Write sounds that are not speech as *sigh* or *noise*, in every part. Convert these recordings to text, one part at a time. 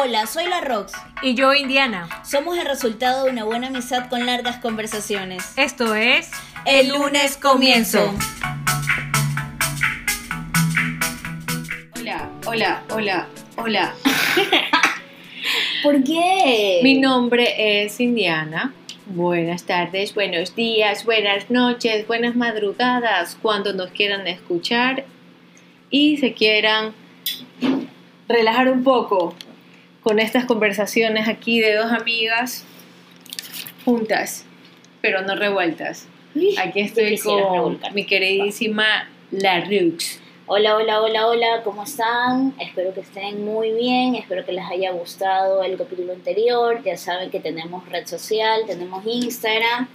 Hola, soy la Rox. Y yo, Indiana. Somos el resultado de una buena amistad con largas conversaciones. Esto es El lunes comienzo. Hola, hola, hola, hola. *laughs* ¿Por qué? Mi nombre es Indiana. Buenas tardes, buenos días, buenas noches, buenas madrugadas, cuando nos quieran escuchar y se quieran relajar un poco con estas conversaciones aquí de dos amigas juntas, pero no revueltas. Aquí estoy con mi queridísima La Rux. Hola, hola, hola, hola, ¿cómo están? Espero que estén muy bien, espero que les haya gustado el capítulo anterior. Ya saben que tenemos red social, tenemos Instagram.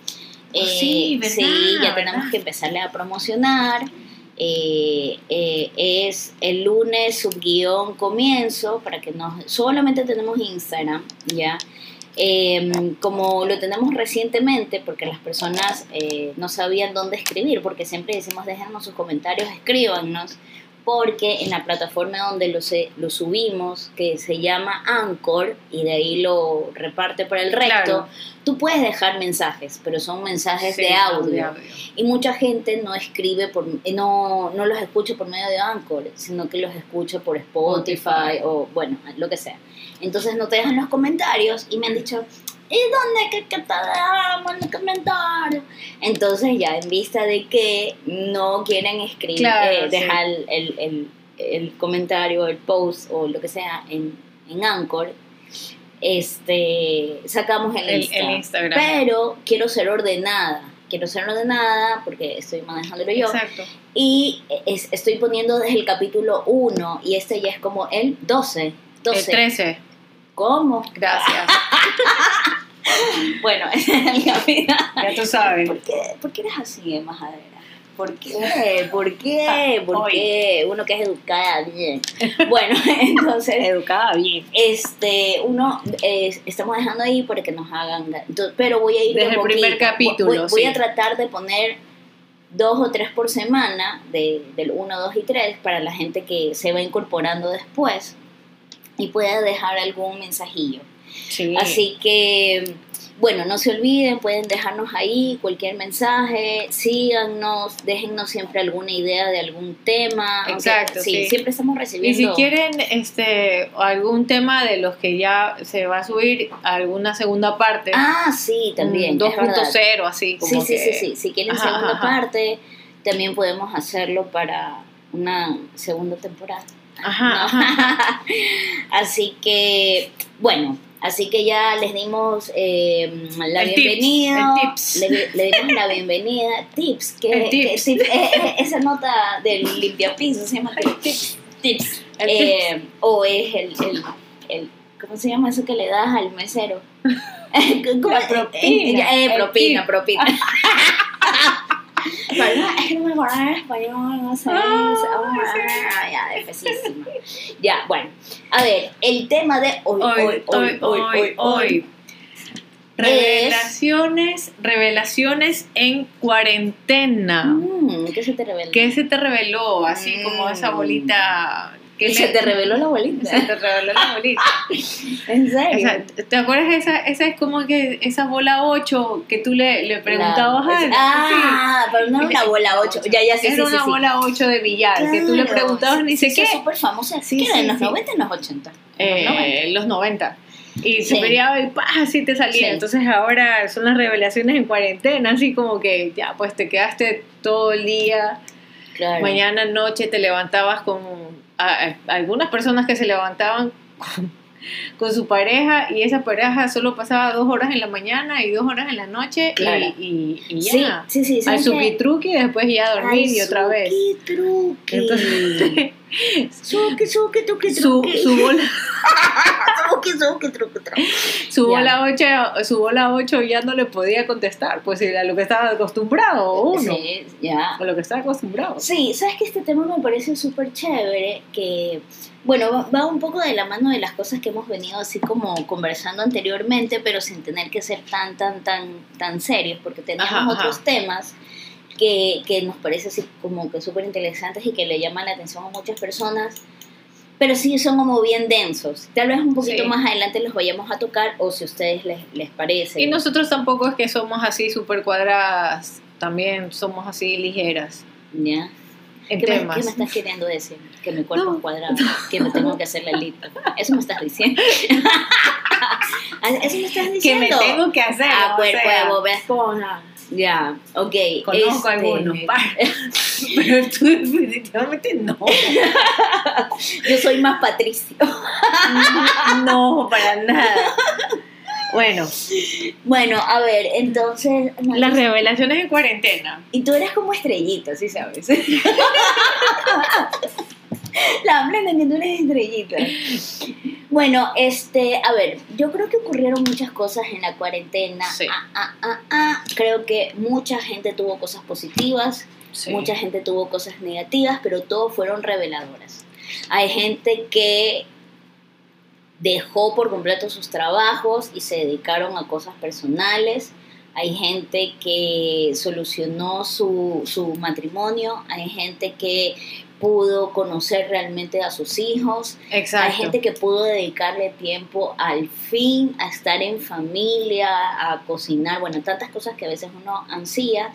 Oh, sí, ¿verdad? sí, ya ¿verdad? tenemos que empezarle a promocionar. Eh, eh, es el lunes subguión comienzo para que nos solamente tenemos Instagram ya Eh, como lo tenemos recientemente porque las personas eh, no sabían dónde escribir porque siempre decimos déjennos sus comentarios escríbanos porque en la plataforma donde lo, se- lo subimos que se llama Anchor y de ahí lo reparte para el resto Claro. tú puedes dejar mensajes pero son mensajes Sí, de audio de audio. y mucha gente no escribe, por, eh, no, no los escucha por medio de Anchor, sino que los escucha por Spotify Spotify. o bueno, lo que sea. Entonces no te dejan los comentarios y me han dicho, ¿y dónde que, que te dejamos los comentarios? Entonces ya en vista de que no quieren escribir, Claro, eh, dejar el, el, el- el comentario, el post o lo que sea en, en Anchor, este, sacamos el, El- Insta. el Instagram. Pero quiero ser ordenada. Quiero ser ordenada porque estoy manejándolo yo. Exacto. Y es- estoy poniendo desde el capítulo 1 y este ya es como el 12. 12. El 13. ¿Cómo? Gracias. *laughs* Bueno, *laughs* el capítulo. Ya tú sabes. ¿Por qué, ¿Por qué eres así, majadera? ¿Por qué? ¿Por qué? ¿Por Hoy. qué? Uno que es educada bien. *laughs* Bueno, *laughs* entonces Educada bien. este uno eh, estamos dejando ahí para que nos hagan pero voy a ir de Desde el primer capítulo, voy, voy sí. a tratar de poner dos o tres por semana de, del 1, 2 y 3 para la gente que se va incorporando después y pueda dejar algún mensajillo Sí. así que bueno, no se olviden, pueden dejarnos ahí cualquier mensaje, síganos, déjennos siempre alguna idea de algún tema. aunque- Exacto, sí. siempre estamos Y recibiendo. si quieren este algún tema de los que ya se va a subir alguna segunda parte, Ah, sí, también. un es verdad. 2.0 así como Sí, sí, que- sí, sí. Si quieren Ajá, segunda ajá. parte, también podemos hacerlo para una segunda temporada. Ajá, ¿no? ajá. *laughs* así que, bueno, así que ya les dimos eh, la El tips, bienvenida. el tips. Le, le dimos la bienvenida. Tips, que, tips. eh, eh, esa nota del limpiapiso se llama tips. Tips. Eh, O es el, el, el- ¿cómo se llama eso que le das al mesero? *laughs* ¿Cómo? La propina, Eh, propina, propina. *laughs* *laughs* Pero es que no me acordaba en español, no sé. Ah, Ah, ya. Ya, bueno. A ver, el tema de hoy, Hoy, hoy, hoy, hoy, Revelaciones, revelaciones en cuarentena. Mm, ¿Qué se te reveló? ¿Qué se te reveló? Así como esa Mm. bolita. Que ¿Qué se te reveló la bolita? Se te reveló la bolita. *laughs* ¿En serio? O sea, ¿te acuerdas esa, esa es como que esa bola 8 que tú le, le preguntabas La- a él? Ah, pero no era una bola 8. Ya, ya, sí, Era sí, sí, una sí. bola 8 de billar, que tú le Claro, preguntabas ni sí, sé sí, qué. Es súper famosa. Sí, ¿Qué era? sí, ¿En los sí. 90 en los 80? Eh, En los 90. los 90. Y Sí. se peleaba y ¡pah! así te salía. Sí. Entonces ahora son las revelaciones en cuarentena, así como que ya, pues te quedaste todo el día. Claro. Mañana noche te levantabas con a- a- algunas personas que se levantaban con, con su pareja y esa pareja solo pasaba dos horas en la mañana y dos horas en la noche Claro. y, y, y Sí, ya. sí, sí. Al suquitruqui y después ya a dormir y otra vez. suquitruqui. *laughs* Entonces, Suqui, suqui, tuqui, su, truqui. su bola, *laughs* Suqui, suqui, truqui, truqui. su Ya. bola 8, su bola 8 ya no le podía contestar, pues era lo que estaba acostumbrado uno, Sí, ya. o lo que estaba acostumbrado. Sí, sabes que este tema me parece súper chévere, que, bueno, va, un poco de la mano de las cosas que hemos venido así como conversando anteriormente, pero sin tener que ser tan, tan, tan, tan serios, porque teníamos Ajá, ajá. otros temas que, que nos parece así como que súper interesantes y que le llaman la atención a muchas personas. pero sí son como bien densos. Tal vez un poquito Sí. más adelante los vayamos a tocar o si a ustedes les, les parece. Y nosotros tampoco es que somos así súper cuadradas, también somos así ligeras ¿Ya? en ¿Qué, me, qué me estás queriendo decir? Que mi cuerpo No. es cuadrado, que me tengo que hacer la lipo. Eso me estás diciendo. *laughs* Eso me estás que diciendo. me tengo que hacer. Ah, o cuerpo sea, de Bob Ya, ok. Conozco este, algunos, *laughs* pero tú definitivamente no. *laughs* Yo soy más Patricio. *laughs* No, para nada. Bueno, Bueno, a ver, entonces. no, las revelaciones en cuarentena. Y tú eres como estrellita, ¿sí sabes? La de que tú eres estrellita. Bueno, este, a ver, yo creo que ocurrieron muchas cosas en la cuarentena. Sí. Ah, ah, ah, ah. Creo que mucha gente tuvo cosas positivas, mucha gente tuvo cosas negativas, pero todos fueron reveladoras. Hay gente que dejó por completo sus trabajos y se dedicaron a cosas personales. Hay gente que solucionó su, su matrimonio. Hay gente que pudo conocer realmente a sus hijos. Exacto. Hay gente que pudo dedicarle tiempo al fin a estar en familia, a cocinar, bueno, tantas cosas que a veces uno ansía,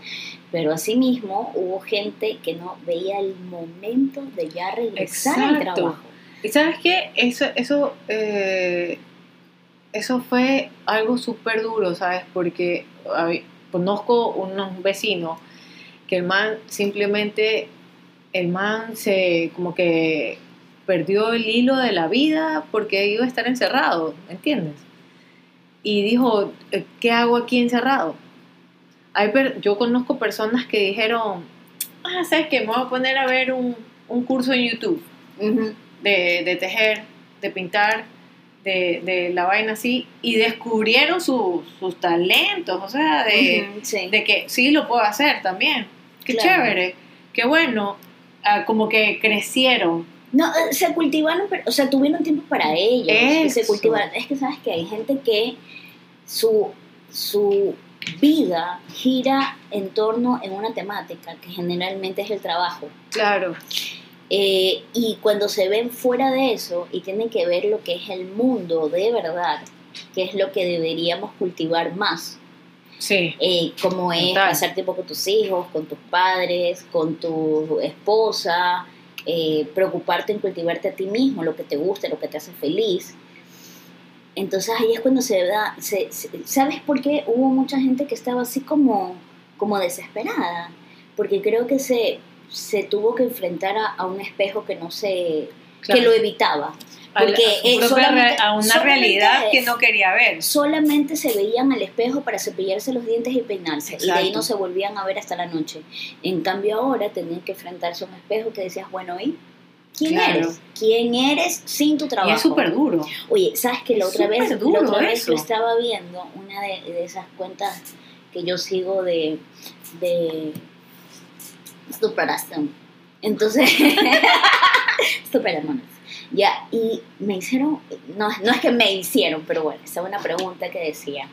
pero asimismo hubo gente que no veía el momento de ya regresar al Exacto. trabajo. ¿Y sabes qué? Eso, eso, eh, eso fue algo súper duro, ¿sabes? Porque conozco unos vecinos que el man simplemente, el man se como que perdió el hilo de la vida porque iba a estar encerrado, ¿me entiendes? Y dijo, eh, ¿qué hago aquí encerrado? Hay per- yo conozco personas que dijeron, ah, ¿sabes qué? Me voy a poner a ver un, un curso en YouTube de, de tejer, de pintar, de, de la vaina así, y descubrieron su- sus talentos, o sea, de, sí. de que sí lo puedo hacer también. Qué Claro. chévere, qué bueno, ah, como que crecieron. No, eh, se cultivaron, pero, o sea, tuvieron tiempo para ellos. y se Eso. cultivaron. Es que sabes que hay gente que su, su vida gira en torno en una temática que generalmente es el trabajo. Claro, Eh, y cuando se ven fuera de eso y tienen que ver lo que es el mundo de verdad, que es lo que deberíamos cultivar más, sí, eh, como es Total. pasar tiempo con tus hijos, con tus padres, con tu esposa, eh, preocuparte en cultivarte a ti mismo, lo que te gusta, lo que te hace feliz. Entonces ahí es cuando se da, se- se- ¿sabes por qué hubo mucha gente que estaba así como, como desesperada? Porque creo que se, se tuvo que enfrentar a, a un espejo que no se, claro. que lo evitaba. Porque, a, su eh, propia a una realidad que no quería ver. solamente se veían al espejo para cepillarse los dientes y peinarse y de ahí no se volvían a ver hasta la noche. En cambio ahora tenían que enfrentarse a un espejo que decías, bueno, ¿y quién Claro. eres? ¿Quién eres sin tu Y trabajo? es súper duro. Oye, ¿sabes que la Es otra vez, súper duro la otra vez eso. yo estaba viendo una de, de esas cuentas que yo sigo de de superación. Entonces, *laughs* superamonas. Ya, y me hicieron, no, no es que me hicieron, pero bueno, esa una pregunta que decía,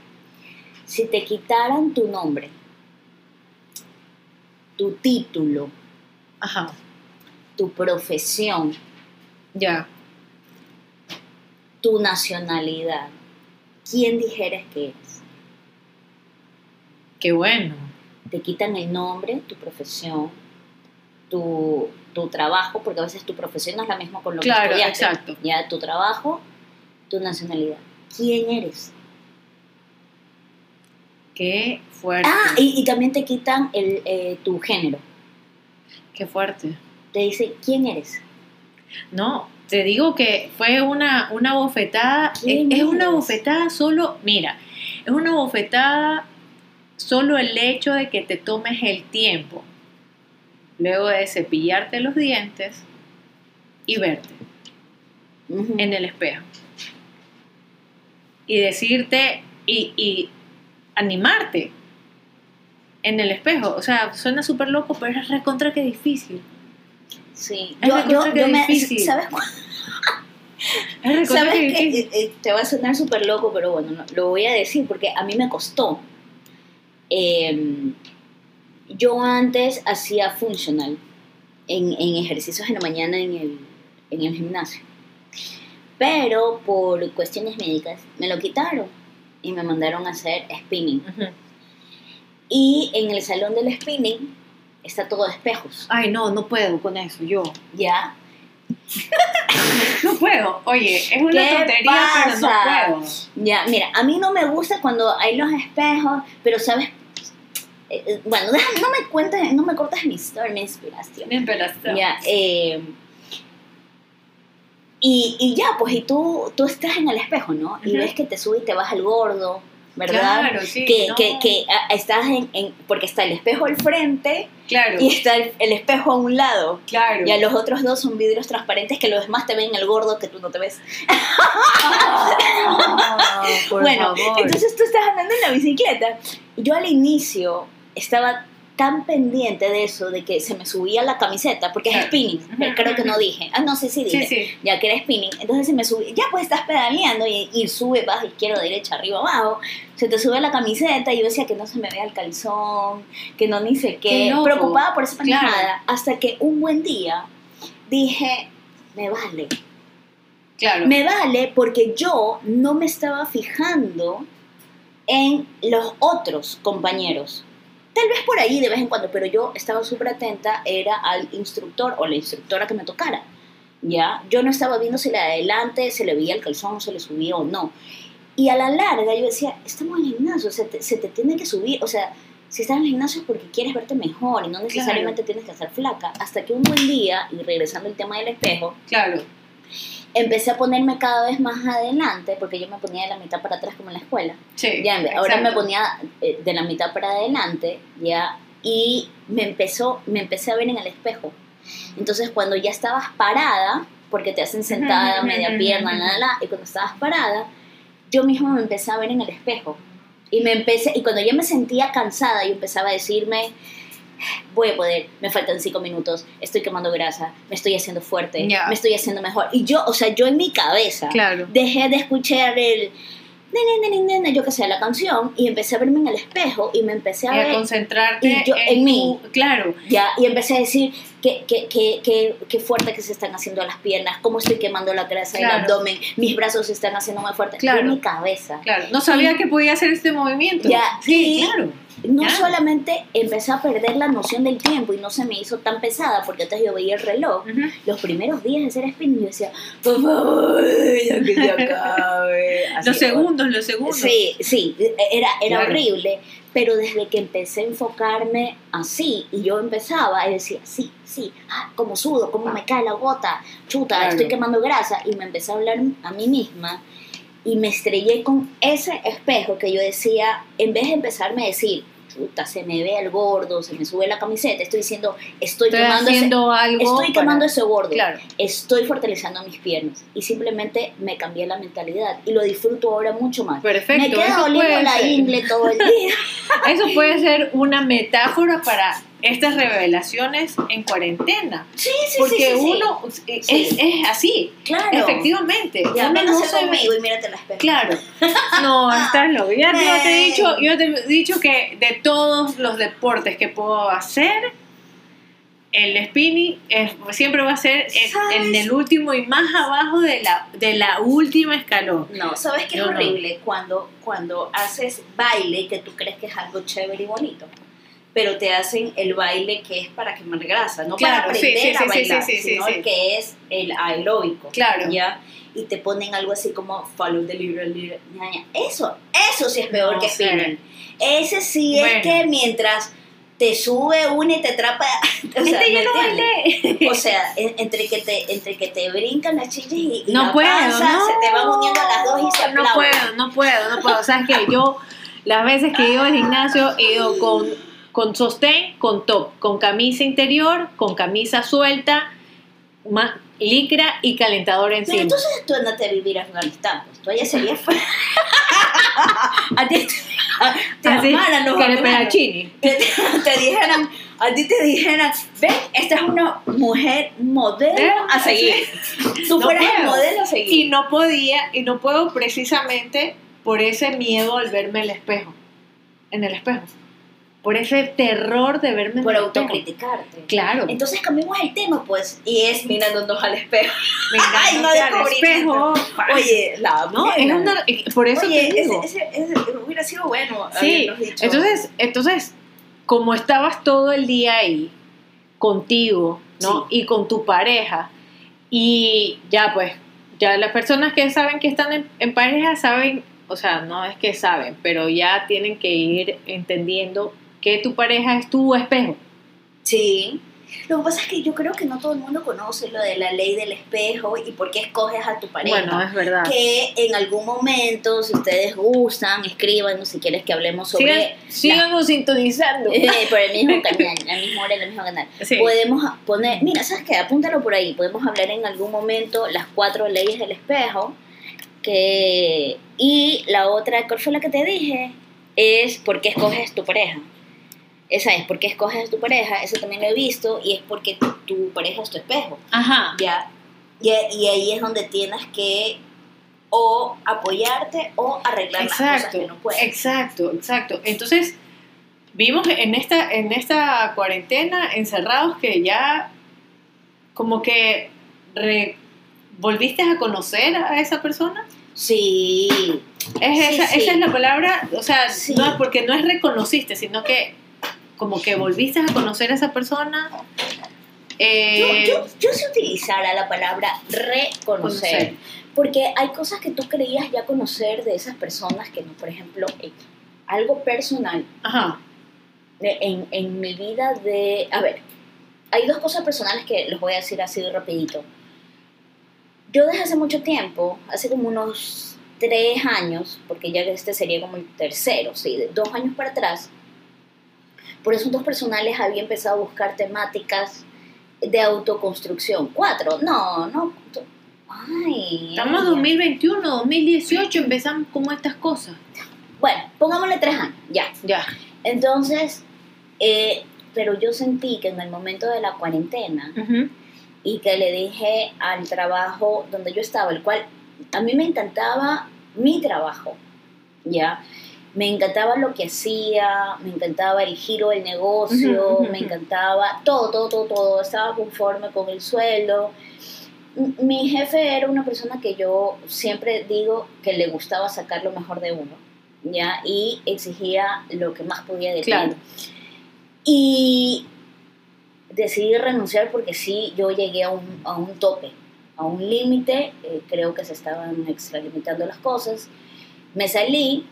si te quitaran tu nombre, tu título, Ajá, tu profesión, ya. tu nacionalidad, ¿quién dijeras que eres? Qué bueno. Te quitan el nombre, tu profesión, tu, tu trabajo, porque a veces tu profesión no es la misma con lo Claro, que estudiaste. exacto. Ya, tu trabajo, tu nacionalidad. ¿Quién eres? Qué fuerte. Ah, y, y también te quitan el, eh, tu género. Qué fuerte. Te dice, ¿quién eres? No, te digo que fue una, una bofetada. Es, ¿Quién es una bofetada solo, mira, es una bofetada solo el hecho de que te tomes el tiempo luego de cepillarte los dientes y verte en el espejo. Y decirte y, y animarte en el espejo. O sea, suena súper loco, pero es recontra que difícil. Sí, Es yo, yo, que yo me, difícil. ¿sabes cuál? ¿Sabes que qué? difícil. Eh, eh, te va a sonar súper loco, pero bueno, no, lo voy a decir porque a mí me costó. Eh, yo antes hacía funcional en, en ejercicios en la mañana en el, en el gimnasio. Pero por cuestiones médicas me lo quitaron y me mandaron a hacer spinning. Y en el salón del spinning está todo de espejos, Ay, no, no puedo con eso, yo. ¿ya? *laughs* No puedo. Oye, es una ¿Qué tontería, pero no pasa? puedo. Ya, mira, a mí no me gusta cuando hay los espejos, pero sabes, Eh, eh, bueno, no me cuentes, no me cortas mi historia, mi inspiración. Me empelaste. Ya, eh, y, y ya, pues, y tú, tú estás en el espejo, ¿no? Y Ujú. ves que te sube y te baja el gordo, ¿verdad? Claro, sí. que, no. que, que ah, estás en, en- porque está el espejo al frente Claro, y está el, el espejo a un lado. claro. Y a los otros dos son vidrios transparentes que los demás te ven el gordo que tú no te ves. Ah, *laughs* por bueno, favor. entonces tú estás andando en la bicicleta. Y yo al inicio estaba tan pendiente de eso, de que se me subía la camiseta, porque es spinning, creo que no dije. Ah, no sé si Sí, dije. sí. Ya que era spinning, entonces se me subía, ya pues estás pedaleando y, y sube, vas izquierda, derecha, arriba, abajo, se te sube la camiseta y yo decía que no se me vea el calzón, que no ni sé qué, Qué preocupada por esa Claro. pendejada, hasta que un buen día dije, me vale, Claro. me vale porque yo no me estaba fijando en los otros compañeros. Tal vez por ahí de vez en cuando, pero yo estaba súper atenta, era al instructor o la instructora que me tocara. ¿Ya? Yo no estaba viendo si la de adelante se le veía el calzón, se le subía o no. Y a la larga yo decía, estamos en el gimnasio, se te, se te tiene que subir, o sea, si estás en el gimnasio es porque quieres verte mejor y no necesariamente tienes que estar flaca. Hasta que un buen día, y regresando al tema del espejo, Claro. Empecé a ponerme cada vez más adelante, porque yo me ponía de la mitad para atrás como en la escuela. Sí. Ya, ahora me ponía eh, de la mitad para adelante, ya, y me empezó, me empecé a ver en el espejo. Entonces cuando ya estabas parada, porque te hacen sentada, media pierna, la, la, y cuando estabas parada, yo misma me empecé a ver en el espejo. Y me empecé, y cuando ya me sentía cansada, yo empezaba a decirme, voy a poder, me faltan cinco minutos, estoy quemando grasa, me estoy haciendo fuerte, me estoy haciendo mejor. Y yo, o sea, yo en mi cabeza Claro. dejé de escuchar el nene, nene, nene, yo que sé, la canción, y empecé a verme en el espejo y me empecé a Y a ver concentrarte y yo- en mí. tu- Claro. ya, y empecé a decir que, que, que, que fuerte que se están haciendo las piernas, cómo estoy quemando la grasa del Claro. abdomen, mis brazos se están haciendo más fuertes. Claro. Mi cabeza. Claro. No sabía que podía hacer este movimiento. Ya, Sí, y- claro. No solamente empecé a perder la noción del tiempo y no se me hizo tan pesada porque antes yo veía el reloj. Los primeros días de hacer spinning yo decía, por favor, ya que se *laughs* acabe. Así, Los segundos, los segundos. Sí, sí, era, era Claro. horrible, pero desde que empecé a enfocarme así y yo empezaba y decía, sí, sí, ah, como sudo, cómo me cae la gota, chuta, Claro. estoy quemando grasa y me empecé a hablar a mí misma y me estrellé con ese espejo que yo decía, en vez de empezarme a decir, chuta, se me ve el gordo, se me sube la camiseta, estoy diciendo, estoy, Estoy quemando ese, algo. estoy para- quemando ese gordo Claro. estoy fortaleciendo mis piernas y simplemente me cambié la mentalidad y lo disfruto ahora mucho más. Perfecto. me queda puede la ser. ingle todo el día. *laughs* Eso puede ser una metáfora para estas revelaciones en cuarentena. Sí, sí, Porque sí, sí. uno es, Sí. es así, claro. efectivamente. Ya, Uno no se conmigo y mírate la espejo. Claro. *laughs* No, estás loco. Ya, yo te he dicho, yo te he dicho que de todos los deportes que puedo hacer, el spinning es- siempre va a ser en, el último y más abajo de la, de la última escalón. No, ¿sabes qué es No, no. horrible? Cuando, cuando haces baile que tú crees que es algo chévere y bonito. Pero te hacen el baile que es para quemar grasa, no Claro, para aprender sí, a sí, bailar, sí, sino el que es el aeróbico. Claro. ¿ya? Y te ponen algo así como follow the leader, leader. Eso, eso sí es peor No que spinning. Ese sí Bueno. es que mientras te sube una y te atrapa, *laughs* o sea, Este ¿me yo no bailé. O sea, en- entre que te, entre que te brincan las chichas y, y No la puedo, panza, no. se te van uniendo las dos y se No aplauden. puedo, no puedo, no puedo. O sea, es que yo, las veces que he ido al gimnasio, he ido con, con sostén, con top, con camisa interior, con camisa suelta, licra y calentador Pero encima. entonces tú andate a vivir a Afganistán, pues tú allá serías *laughs* a ti te amaran los que te, dijeran, a ti te dijeran, ven, esta es una mujer modelo a seguir. Tú No fueras el modelo a seguir. Y no podía, y no puedo precisamente por ese miedo al verme el espejo, en el espejo. Por ese terror de verme Por autocriticarte. Claro. Entonces cambiemos el tema, pues, y es mirándonos al espejo. *laughs* Ay, no al espejo. Oye, la no, era una- y por eso Oye, te digo. ese, ese, ese hubiera sido bueno Sí, dicho. entonces, entonces, como estabas todo el día ahí, contigo, ¿no? Y con tu pareja, y ya pues, ya las personas que saben que están en, en pareja saben, o sea, no es que saben, pero ya tienen que ir entendiendo que tu pareja es tu espejo. Sí. Lo que pasa es que yo creo que no todo el mundo conoce lo de la ley del espejo y por qué escoges a tu pareja. Bueno, es verdad. que en algún momento, si ustedes gustan, escríbanos si quieres que hablemos sobre... Sigan, síganos sintonizando. Eh, por el mismo *laughs* canal, la misma hora, el mismo canal. Sí. Podemos poner, mira, ¿sabes qué? Apúntalo por ahí. Podemos hablar en algún momento las cuatro leyes del espejo. Que, y la otra, ¿cuál fue la que te dije? Es por qué escoges tu pareja. Esa es, por qué escoges tu pareja. Eso también lo he visto y es porque tu, tu pareja es tu espejo. Ajá. Ya. Y, y ahí es donde tienes que o apoyarte o arreglar las cosas que no puedes. exacto, exacto. Entonces, vimos en esta, en esta cuarentena encerrados que ya como que re- volviste a conocer a esa persona. Sí. Es Sí, esa, sí. esa es la palabra, o sea, Sí. no porque no es reconociste, sino que como que volviste a conocer a esa persona. eh, yo, yo, yo sí utilizara la palabra reconocer, conocer. porque hay cosas que tú creías ya conocer de esas personas que no, por ejemplo, eh, algo personal Ajá. de- en, en mi vida de, a ver, hay dos cosas personales que les voy a decir así de rapidito. Yo desde hace mucho tiempo, hace como unos tres años, porque ya este sería como el tercero, sí, de dos años para atrás, por asuntos personales había empezado a buscar temáticas de autoconstrucción. Cuatro, no, no. Ay. Estamos ay, 2021, 2018, empezamos como estas cosas. Bueno, pongámosle tres años, ya. Ya. Entonces, eh, pero yo sentí que en el momento de la cuarentena y que le dije al trabajo donde yo estaba, el cual a mí me encantaba mi trabajo, ¿ya? Me encantaba lo que hacía, me encantaba el giro del negocio, me encantaba todo, todo, todo, todo, estaba conforme con el sueldo. Mi jefe era una persona que yo siempre digo que le gustaba sacar lo mejor de uno, ¿ya? Y exigía lo que más podía de ti. Claro. Y decidí renunciar porque sí, yo llegué a un, a un tope, a un límite, eh, creo que se estaban extralimitando las cosas. Me salí,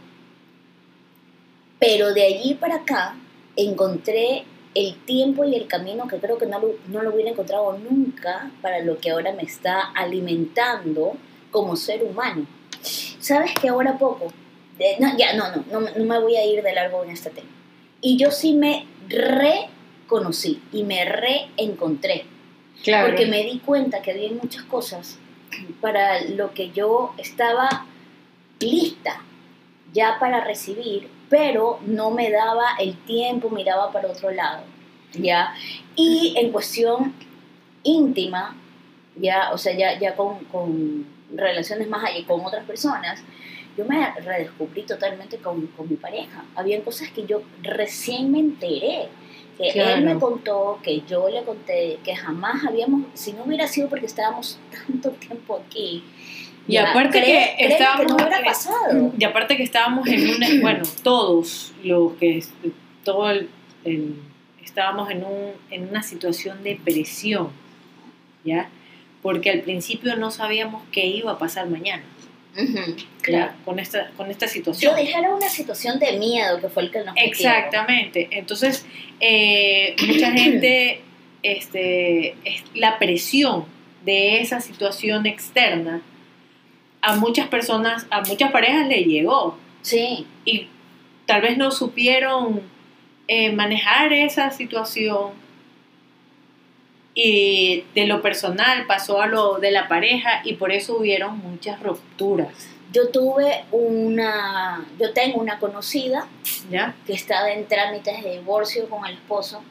pero de allí para acá encontré el tiempo y el camino que creo que no lo, no lo hubiera encontrado nunca para lo que ahora me está alimentando como ser humano. ¿Sabes que ahora poco? de- no, ya, no, no, no, no me voy a ir de largo en este tema. Y yo sí me reconocí y me reencontré. Claro. Porque me di cuenta que había muchas cosas para lo que yo estaba lista ya para recibir, pero no me daba el tiempo, miraba para otro lado, ¿ya? Y en cuestión íntima, ya, o sea, ya, ya con, con relaciones más allá, con otras personas, yo me redescubrí totalmente con, con mi pareja. Habían cosas que yo recién me enteré, que Claro. él me contó, que yo le conté, que jamás habíamos, si no hubiera sido porque estábamos *laughs* tanto tiempo aquí, Y aparte cree- que estábamos no hubiera eh, pasado. Y aparte que estábamos en una, bueno, todos los que, todo el, el- estábamos en, un, en una situación de presión, ¿ya? Porque al principio no sabíamos qué iba a pasar mañana, claro. Con esta, con esta situación. Yo era una situación de miedo que fue el que nos metieron. Exactamente. Entonces, eh, mucha gente, este, es la presión de esa situación externa, a muchas personas, a muchas parejas le llegó. Sí, y tal vez no supieron eh, manejar esa situación. Y de lo personal pasó a lo de la pareja y por eso hubieron muchas rupturas, yo tuve una, yo tengo una conocida ¿ya? que estaba en trámites de divorcio con el esposo.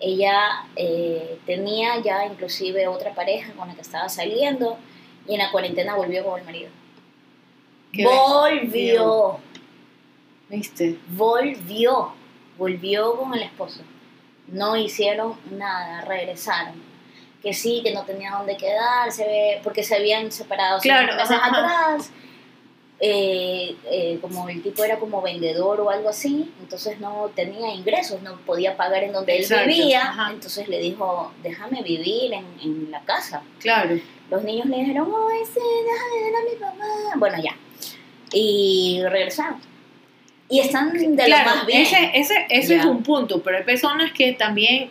Ella eh, tenía ya inclusive otra pareja con la que estaba saliendo y en la cuarentena volvió con el marido. Qué Volvió, ¿Viste? volvió. volvió con el esposo. No hicieron nada, regresaron. Que sí, que no tenía dónde quedarse, porque se habían separado Claro, meses atrás. Eh, eh, como el tipo era como vendedor o algo así, entonces no tenía ingresos, no podía pagar en donde Exacto, él vivía, ajá. entonces le dijo, déjame vivir en, en la casa. Claro. Los niños le dijeron, oh, sí, déjame ver a mi papá. Bueno, ya. Y regresaron. Y están de claro, lo más bien. ese, ese, ese es un punto, pero hay personas que también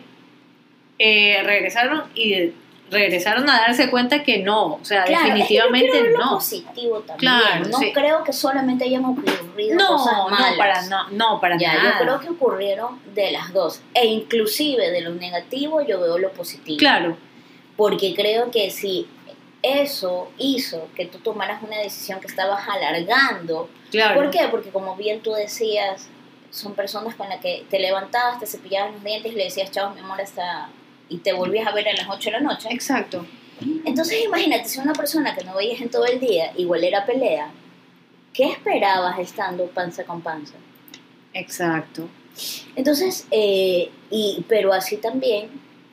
eh, regresaron y regresaron a darse cuenta que no, o sea, Claro, definitivamente es que yo quiero ver lo no. positivo también. Claro, no sí. creo que solamente hayan ocurrido No, cosas no, malas. para, no, no, para ya, nada. yo creo que ocurrieron de las dos. E inclusive de lo negativo yo veo lo positivo. Claro, Porque creo que si eso hizo que tú tomaras una decisión que estabas alargando, claro. ¿Por qué? Porque como bien tú decías, son personas con las que te levantabas, te cepillabas los dientes y le decías chao mi amor hasta y te volvías a ver a las 8 de la noche. Exacto. Entonces imagínate, si una persona que no veías en todo el día, igual era pelea, ¿qué esperabas estando panza con panza? Exacto. Entonces, eh, y, pero así también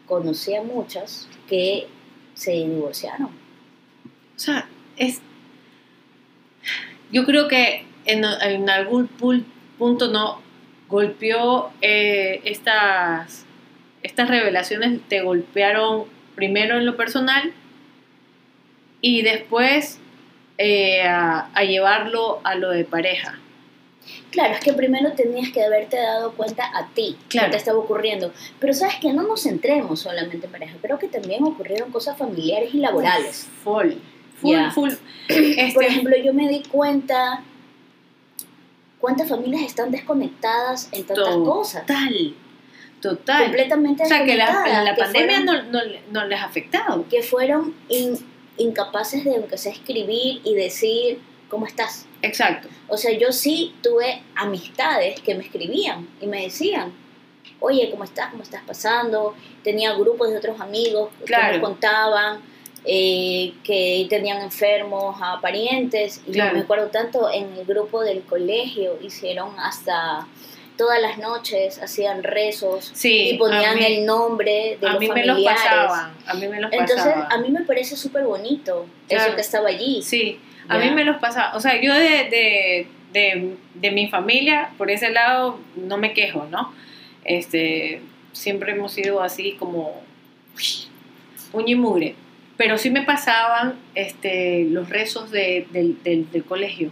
conocí a muchas que se divorciaron. O sea, es. Yo creo que en, en algún punto no golpeó eh, estas, estas revelaciones, te golpearon primero en lo personal y después eh, a, a llevarlo a lo de pareja. Claro, es que primero tenías que haberte dado cuenta a ti Claro. que te estaba ocurriendo. Pero sabes que no nos centremos solamente en pareja, creo que también ocurrieron cosas familiares y laborales. Full. Full, full. *clears throat* Este, Por ejemplo, yo me di cuenta cuántas familias están desconectadas en tantas cosas. total. Total. Completamente O sea, que la, desconectadas. la que pandemia fueron- no, no, no les ha afectado. que fueron in- incapaces de aunque sea escribir y decir cómo estás. Exacto. O sea, yo sí tuve amistades que me escribían y me decían, oye, ¿cómo estás? ¿Cómo estás pasando? Tenía grupos de otros amigos Claro. que me contaban eh, que tenían enfermos a parientes. Y Claro. yo me acuerdo tanto en el grupo del colegio, hicieron hasta todas las noches, hacían rezos Sí, y ponían mí- el nombre de a los mí me los familiares. pasaban. A mí me los Entonces, pasaban. a mí me parece súper bonito Claro. eso que estaba allí. Sí, a mí me los pasaba. O sea, yo de, de, de, de mi familia, por ese lado, no me quejo, ¿no? Este, siempre hemos sido así como uña y mugre. Pero sí me pasaban este, los rezos de- del, del- del colegio.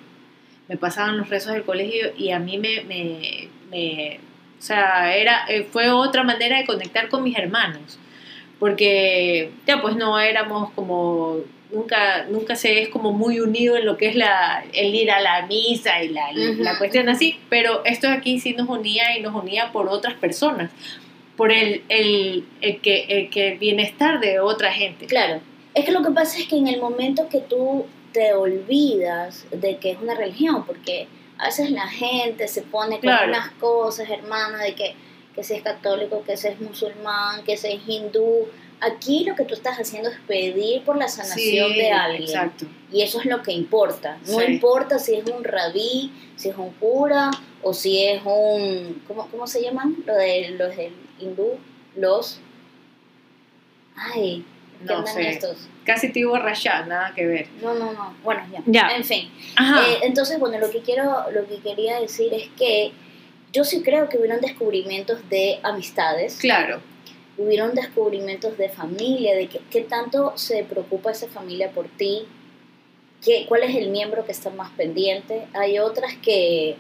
Me pasaban los rezos del colegio y a mí me, me, me- o sea, era, eh, fue otra manera de conectar con mis hermanos. Porque ya pues no éramos como, nunca, nunca se es como muy unido en lo que es la, el ir a la misa y la, la cuestión así. Pero esto aquí sí nos unía y nos unía por otras personas. Por el, el, el que, el que el bienestar de otra gente. Claro, es que lo que pasa es que en el momento que tú te olvidas de que es una religión, porque a veces la gente se pone con unas cosas, hermana, de que, que si es católico, que si es musulmán, que si es hindú. Aquí lo que tú estás haciendo es pedir por la sanación Sí, de alguien. Exacto. Y eso es lo que importa. No Sí. importa si es un rabí, si es un cura o si es un... ¿Cómo, cómo se llaman? Lo de, los del hindú. Los... Ay, ¿qué No sé. estos? Casi te iba a rayar, nada que ver. No, no, no. Bueno, ya. Ya. En fin. Ajá. Eh, entonces, bueno, lo que quiero, lo que quería decir es que yo sí creo que hubieron descubrimientos de amistades, claro. hubieron descubrimientos de familia, de que- qué tanto se preocupa esa familia por ti, qué, cuál es el miembro que está más pendiente. Hay otras que...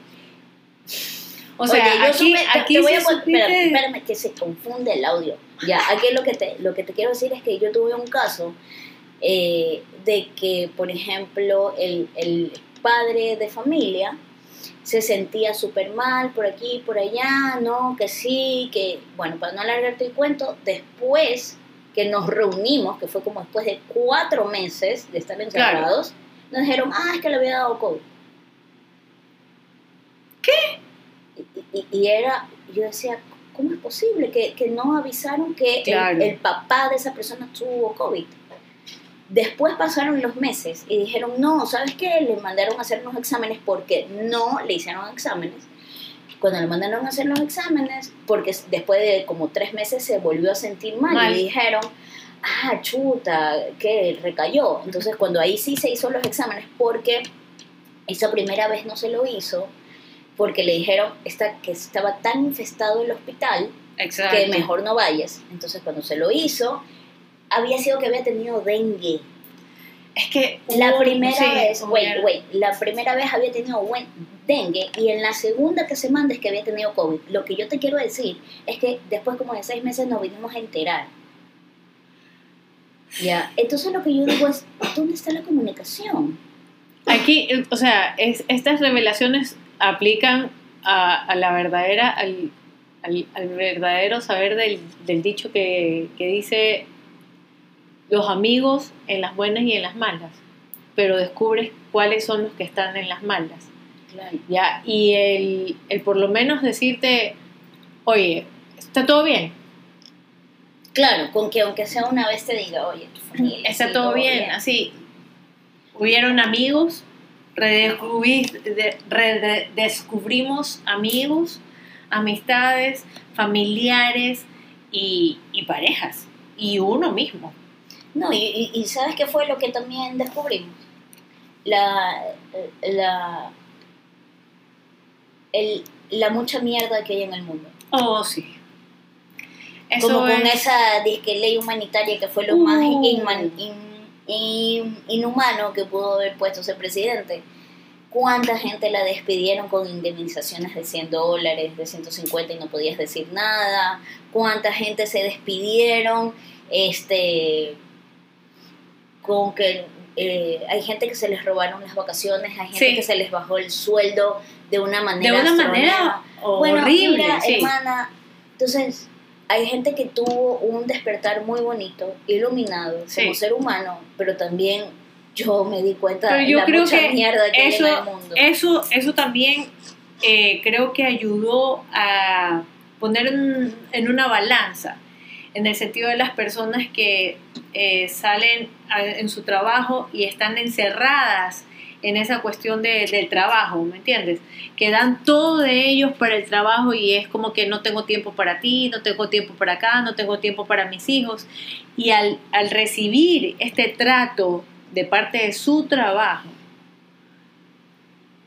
O sea, Oye, yo aquí, supe- te- aquí te voy a supiste- espérame, espérame, que se confunde el audio. Ya, aquí lo que te, lo que te quiero decir es que yo tuve un caso eh, de que, por ejemplo, el, el padre de familia se sentía súper mal por aquí, por allá, no, que sí, que, bueno, para no alargarte el cuento, después que nos reunimos, que fue como después de cuatro meses de estar encerrados, nos dijeron, ah, es que le había dado COVID. ¿Qué? Y, era, yo decía, ¿cómo es posible que, que no avisaron que el, papá de esa persona tuvo COVID? Después pasaron los meses y dijeron, no, ¿sabes qué? Le mandaron a hacer unos exámenes porque no le hicieron exámenes. Cuando le mandaron a hacer los exámenes, porque después de como tres meses se volvió a sentir mal, Mal. y dijeron, ah, chuta, que recayó. Entonces cuando ahí sí se hizo los exámenes, porque esa primera vez no se lo hizo, porque le dijeron esta, que estaba tan infestado el hospital Exacto. que mejor no vayas. Entonces cuando se lo hizo, había sido que había tenido dengue. Es que La hubo- primera sí, vez, wait, wait, la primera vez había tenido dengue y en la segunda que se manda es que había tenido COVID. Lo que yo te quiero decir es que después como de seis meses nos vinimos a enterar. Ya, entonces lo que yo digo es, ¿dónde está la comunicación? Aquí, o sea, es, estas revelaciones aplican a, a la verdadera, al, al, al verdadero saber del, del dicho que, que dice los amigos en las buenas y en las malas, pero descubres cuáles son los que están en las malas. Claro. ¿ya? Y el, el por lo menos decirte, oye, ¿está todo bien? Claro, con que aunque sea una vez te diga, oye, tu familia. Está sí, todo bien, así. Hubieron amigos, redescubrimos amigos, amistades, familiares y, y parejas. Y uno mismo. No, y, y- ¿sabes qué fue lo que también descubrimos? La, la, el, la mucha mierda que hay en el mundo. Oh, sí. Eso Como con es- esa disque ley humanitaria que fue lo Uh. más inman- in- in- inhumano que pudo haber puesto ese presidente. ¿Cuánta gente la despidieron con indemnizaciones de 100 dólares, de 150 y no podías decir nada? ¿Cuánta gente se despidieron este, con que eh, hay gente que se les robaron las vacaciones, hay gente Sí. que se les bajó el sueldo de una de manera una manera? Bueno, horrible. mira, sí. hermana, entonces hay gente que tuvo un despertar muy bonito, iluminado Sí. como ser humano, pero también yo me di cuenta de la creo mucha que mierda que eso, hay en el mundo. eso, eso también eh, creo que ayudó a poner en, en una balanza, en el sentido de las personas que eh, salen a- en su trabajo y están encerradas en esa cuestión de- del trabajo, ¿me entiendes? Que dan todo de ellos para el trabajo y es como que no tengo tiempo para ti, no tengo tiempo para acá, no tengo tiempo para mis hijos. Y al, al recibir este trato de parte de su trabajo,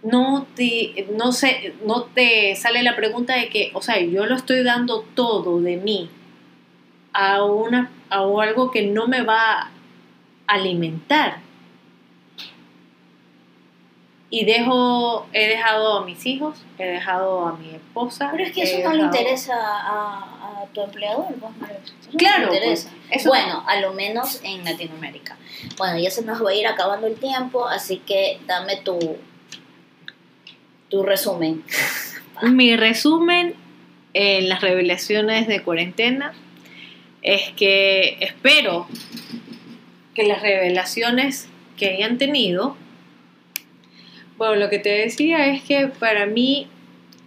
no te, no, sé, no te sale la pregunta de que, o sea, yo lo estoy dando todo de mí a, una, a algo que no me va a alimentar. Y dejo, he dejado a mis hijos, he dejado a mi esposa. Pero es que he eso no le dejado- interesa a, a tu empleador, pues, Mario. Eso no le Claro, interesa. pues, eso- bueno, a lo menos en Latinoamérica. Bueno, ya se nos va a ir acabando el tiempo, así que dame tu, tu resumen. *laughs* Mi resumen en las revelaciones de cuarentena es que espero que las revelaciones que hayan tenido, bueno, lo que te decía es que para mí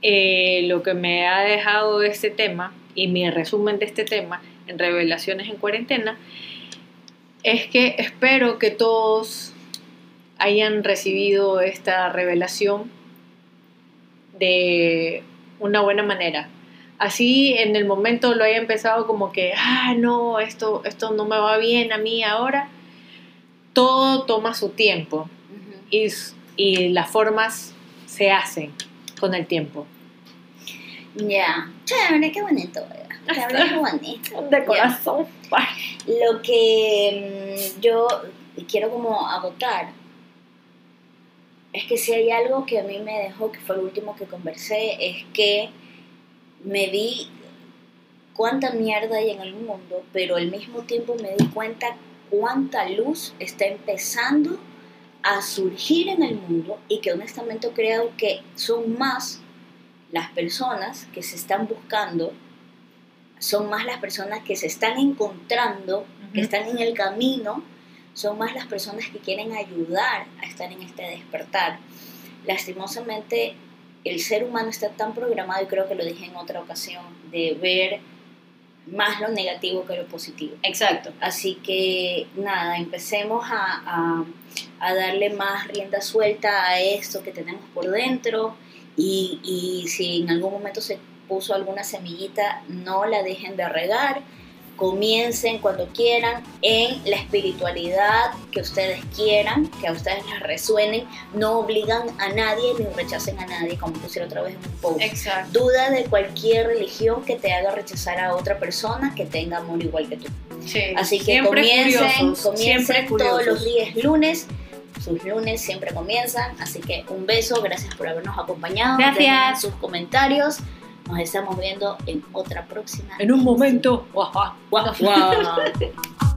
eh, lo que me ha dejado este tema y mi resumen de este tema en revelaciones en cuarentena es que espero que todos hayan recibido esta revelación de una buena manera. Así en el momento lo haya empezado como que, ah, no, esto, esto no me va bien a mí ahora. Todo toma su tiempo y, y las formas se hacen con el tiempo. Ya, chévere, qué bonito. Chévere, qué *laughs* bonito. Ya. corazón. Lo que mm, yo quiero como agotar es que si hay algo que a mí me dejó, que fue lo último que conversé, es que me vi cuánta mierda hay en el mundo, pero al mismo tiempo me di cuenta cuánta luz está empezando a surgir en el mundo y que honestamente creo que son más las personas que se están buscando, son más las personas que se están encontrando, que están en el camino, son más las personas que quieren ayudar a estar en este despertar. Lastimosamente, el ser humano está tan programado, y creo que lo dije en otra ocasión, de ver más lo negativo que lo positivo. Exacto. Así que nada, empecemos a, a- a darle más rienda suelta a esto que tenemos por dentro Y, y si en algún momento se puso alguna semillita, no la dejen de regar. Comiencen cuando quieran en la espiritualidad que ustedes quieran, que a ustedes les resuenen. No obligan a nadie ni rechacen a nadie, como pusieron otra vez en un post. Exacto. Duda de cualquier religión que te haga rechazar a otra persona que tenga amor igual que tú. Sí. Así que Siempre comiencen, curiosos, comiencen todos los días lunes. Sus lunes siempre comienzan. Así que un beso, gracias por habernos acompañado. Gracias. Dejen sus comentarios. Nos estamos viendo en otra próxima. En un momento. Guau, guau. Guau, guau. *laughs*